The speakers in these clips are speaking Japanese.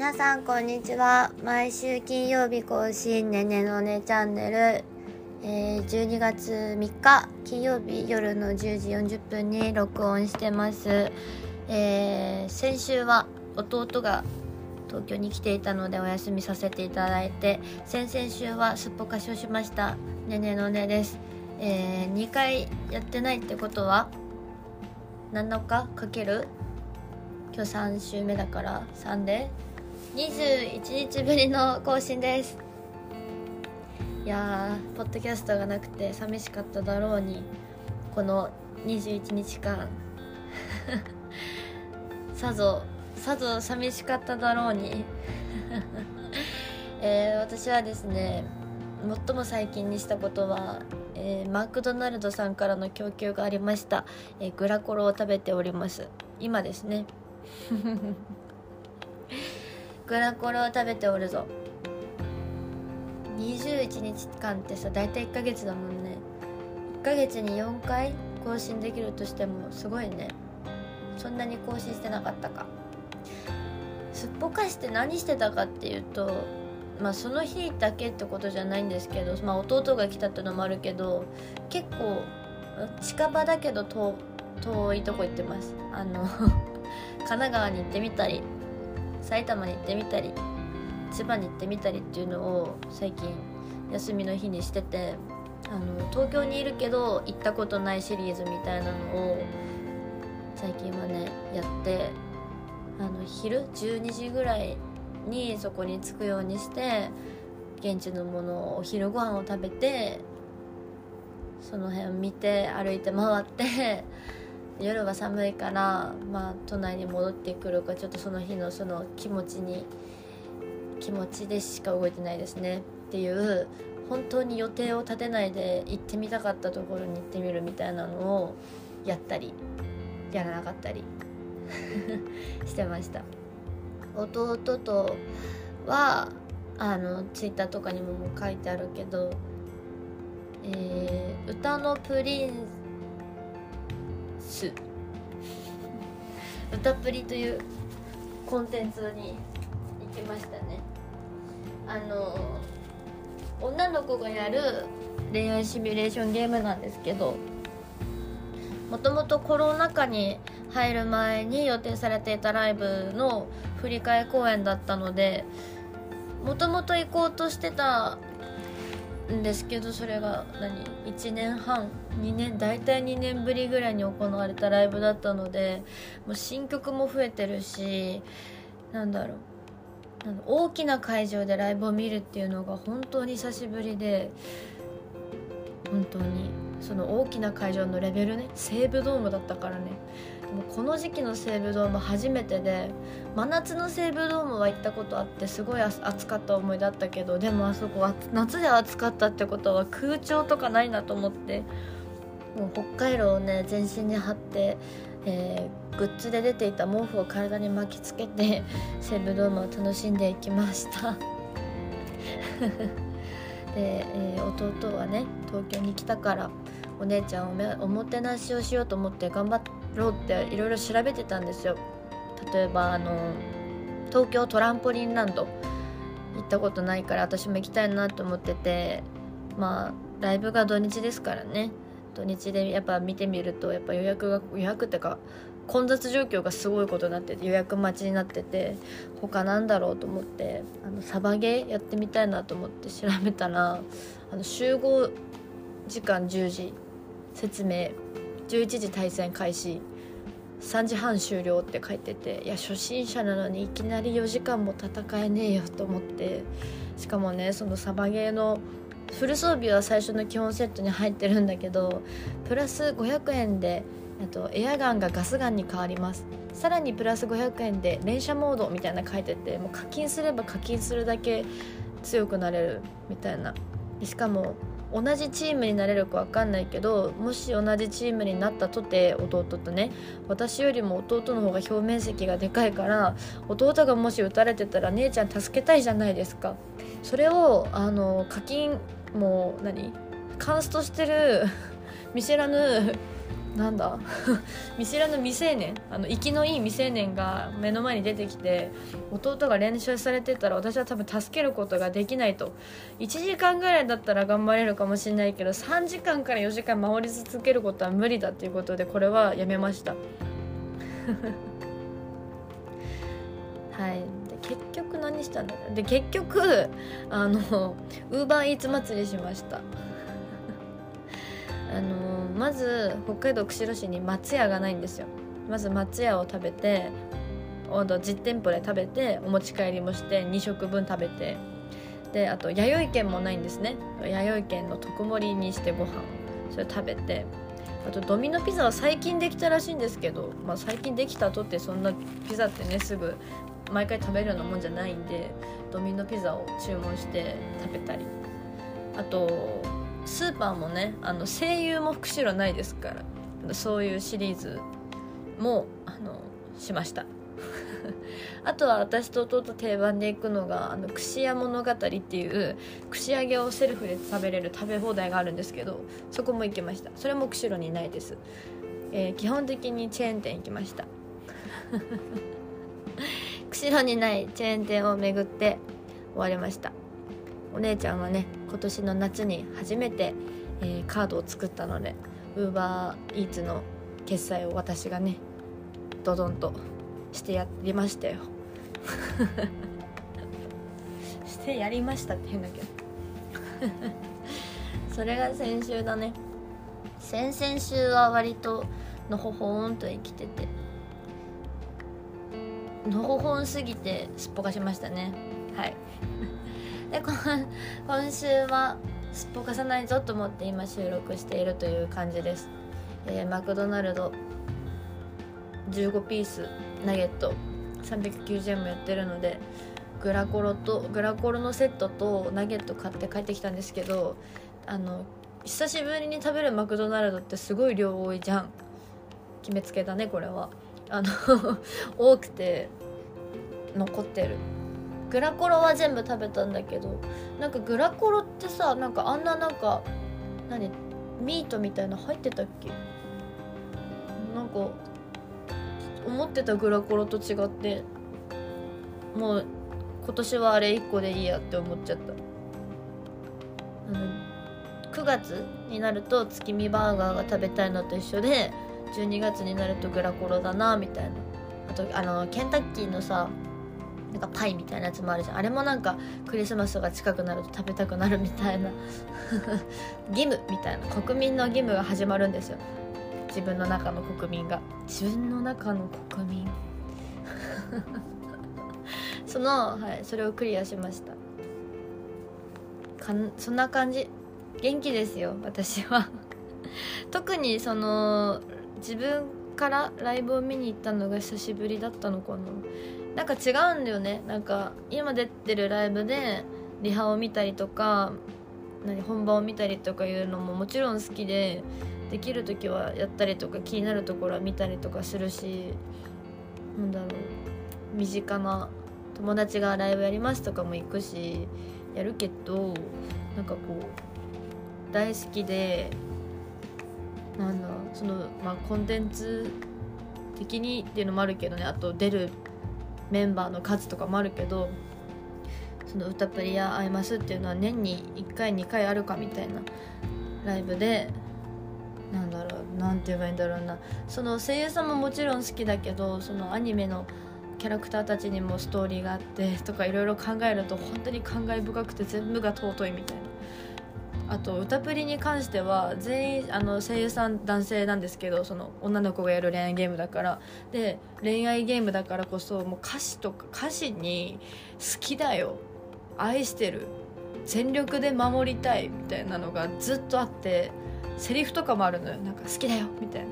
皆さんこんにちは。毎週金曜日更新ねねのねチャンネル、えー、12月3日金曜日夜の10時40分に録音してます、えー、先週は弟が東京に来ていたのでお休みさせていただいて先々週はすっぽかしをしました。ねねのねです、えー、2回やってないってことは7日かける？今日3週目だから3で21日ぶりの更新です。いやーポッドキャストがなくて寂しかっただろうにこの21日間。さぞさぞ寂しかっただろうに。えー、私はですね最も最近にしたことは、えー、マクドナルドさんからの供給がありました、えー、グラコロを食べております。今ですね。グラコロを食べておるぞ。21日間ってさ大体1ヶ月だもんね。1ヶ月に4回更新できるとしてもすごいね。そんなに更新してなかったか。すっぽかして何してたかっていうとまあその日だけってことじゃないんですけど、まあ、弟が来たってのもあるけど結構近場だけど遠遠いとこ行ってます。あの 神奈川に行ってみたり。埼玉に行ってみたり千葉に行ってみたりっていうのを最近休みの日にしててあの東京にいるけど行ったことないシリーズみたいなのを最近はねやってあの昼12時ぐらいにそこに着くようにして現地のものをお昼ご飯を食べてその辺見て歩いて回って夜は寒いからまあ都内に戻ってくるかちょっとその日のその気持ちに気持ちでしか動いてないですね。っていう本当に予定を立てないで行ってみたかったところに行ってみるみたいなのをやったりやらなかったり してました。弟とはあのツイッターとかにも書いてあるけど、えー、歌のプリンス歌プリというコンテンツに行きましたね。あの女の子がやる恋愛シミュレーションゲームなんですけどもともとコロナ禍に入る前に予定されていたライブの振り替公演だったのでもともと行こうとしてたんですけどそれが何？1年半？2年？大体2年ぶりぐらいに行われたライブだったのでもう新曲も増えてるしなんだろう。大きな会場でライブを見るっていうのが本当に久しぶりで本当に。その大きな会場のレベルね西武ドームだったからね。でもこの時期の西武ドーム初めてで真夏の西武ドームは行ったことあってすごい暑かった思いだったけどでもあそこは夏で暑かったってことは空調とかないなと思ってもう北海道をね全身に貼って、えー、グッズで出ていた毛布を体に巻きつけて西武ドームを楽しんでいきました。で、えー、弟はね東京に来たからお姉ちゃんをおもてなしをしようと思って頑張ろうっていろいろ調べてたんですよ。例えばあの東京トランポリンランド。行ったことないから私も行きたいなと思ってて。まあライブが土日ですからね。土日でやっぱ見てみるとやっぱ予約が予約ってか混雑状況がすごいことになってて予約待ちになってて他なんだろうと思ってあのサバゲーやってみたいなと思って調べたらあの集合時間10時説明。11時対戦開始。3時半終了って書いてていや初心者なのにいきなり4時間も戦えねえよと思って。しかもねそのサバゲーのフル装備は最初の基本セットに入ってるんだけどプラス500円でとエアガンがガスガンに変わります。さらにプラス500円で連射モードみたいな書いててもう課金すれば課金するだけ強くなれるみたいな。しかも同じチームになれるか分かんないけどもし同じチームになったとて弟とね私よりも弟の方が表面積がでかいから弟がもし撃たれてたら姉ちゃん助けたいじゃないですか。それをあの課金もう何カンストしてる 見知らぬなんだ？見知らぬ未成年？あの生きのいい未成年が目の前に出てきて弟が練習されてたら私は多分助けることができないと。1時間ぐらいだったら頑張れるかもしれないけど3時間から4時間守り続けることは無理だっていうことでこれはやめました。はい。で結局何したんだで結局あのウーバーイーツ祭りしました。あのまず北海道釧路市に松屋がないんですよ。まず松屋を食べて実店舗で食べてお持ち帰りもして2食分食べて。であと弥生県もないんですね。弥生県の特盛りにしてご飯それ食べて。あとドミノピザは最近できたらしいんですけど、まあ、最近できたとってそんなピザってねすぐ毎回食べるようなもんじゃないんでドミノピザを注文して食べたり。あとスーパーもねあの声優も釧路ないですからそういうシリーズもあのしました。あとは私と弟定番で行くのが「あの串屋物語」っていう串揚げをセルフで食べれる食べ放題があるんですけどそこも行きました。それも釧路にないです、えー、基本的にチェーン店行きました。釧路にないチェーン店を巡って終わりました。お姉ちゃんはね今年の夏に初めて、えー、カードを作ったのでウーバーイーツの決済を私がねドドンとしてやりましたよ。してやりましたって変だけど。それが先週だね。先々週は割とのほほんと生きててのほほんすぎてすっぽかしましたね。はいで 今週はすっぽかさないぞと思って今収録しているという感じです、えー、マクドナルド15ピースナゲット。390円もやってるのでグラコロとグラコロのセットとナゲット買って帰ってきたんですけどあの久しぶりに食べるマクドナルドってすごい量多いじゃん。決めつけだねこれは。あの 多くて残ってる。グラコロは全部食べたんだけどなんかグラコロってさなんかあんななんか何？ミートみたいな入ってたっけ？なんか思ってたグラコロと違ってもう今年はあれ1個でいいやって思っちゃった。あの9月になると月見バーガーが食べたいのと一緒で12月になるとグラコロだなみたいな。あとあのケンタッキーのさなんかパイみたいなやつもあるじゃん。あれもなんかクリスマスが近くなると食べたくなるみたいな。義務みたいな。国民の義務が始まるんですよ。自分の中の国民が。自分の中の国民。その、はい、それをクリアしました。かんそんな感じ。元気ですよ私は。特にその自分からライブを見に行ったのが久しぶりだったのかななんか違うんだよね。なんか今出てるライブでリハを見たりとか何本番を見たりとかいうのももちろん好きでできる時はやったりとか気になるところは見たりとかするしなんだろう。身近な友達がライブやりますとかも行くしやるけどなんかこう大好きでなんだそのまあコンテンツ的にっていうのもあるけどね。あと出るメンバーの数とかもあるけどその歌プリや会えますっていうのは年に1回2回あるかみたいなライブでなんだろうなんて言えばいいんだろうな。その声優さんももちろん好きだけどそのアニメのキャラクターたちにもストーリーがあってとかいろいろ考えると本当に感慨深くて全部が尊いみたいな。あと歌プリに関しては全員あの声優さん男性なんですけどその女の子がやる恋愛ゲームだから。で恋愛ゲームだからこそもう歌詞とか歌詞に好きだよ。愛してる。全力で守りたいみたいなのがずっとあってセリフとかもあるのよ。なんか好きだよみたいな。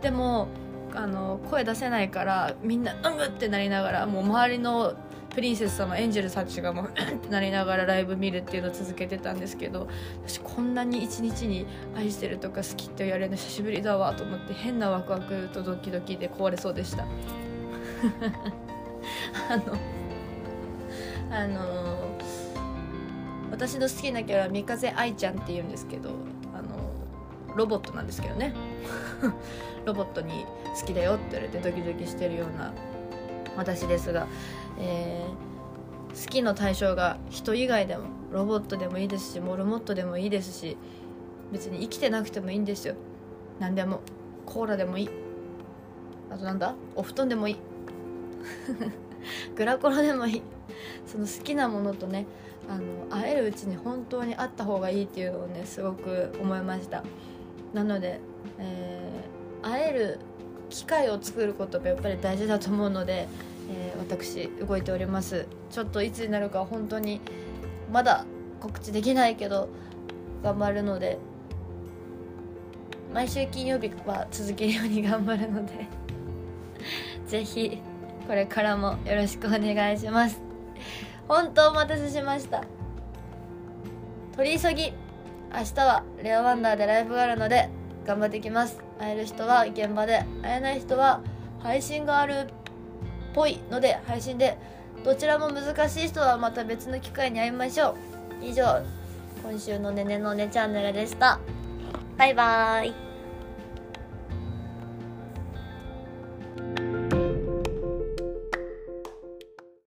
でもあの声出せないからみんな「うん!」ってなりながらもう周りのプリンセス様エンジェルたちがもうって なりながらライブ見るっていうのを続けてたんですけど私こんなに一日に愛してるとか好きって言われるの久しぶりだわと思って変なワクワクとドキドキで壊れそうでした。あのあの私の好きなキャラは三風愛ちゃんっていうんですけどあのロボットなんですけどね。ロボットに好きだよって言われてドキドキしてるような私ですが、えー、好きの対象が人以外でもロボットでもいいですしモルモットでもいいですし別に生きてなくてもいいんですよ。何でもコーラでもいい。あとなんだ？お布団でもいい。グラコロでもいい。その好きなものとねあの会えるうちに本当に会った方がいいっていうのをねすごく思いました。なので、えー、会える機会を作ることがやっぱり大事だと思うので、えー、私動いております。ちょっといつになるか本当にまだ告知できないけど頑張るので毎週金曜日は続けるように頑張るので ぜひこれからもよろしくお願いします。本当お待たせしました。取り急ぎ明日はレアワンダーでライブがあるので頑張ってきます。会える人は現場で会えない人は配信があるぽいので配信でどちらも難しい人はまた別の機会に会いましょう。以上今週のねねのねチャンネルでした。バイバーイ。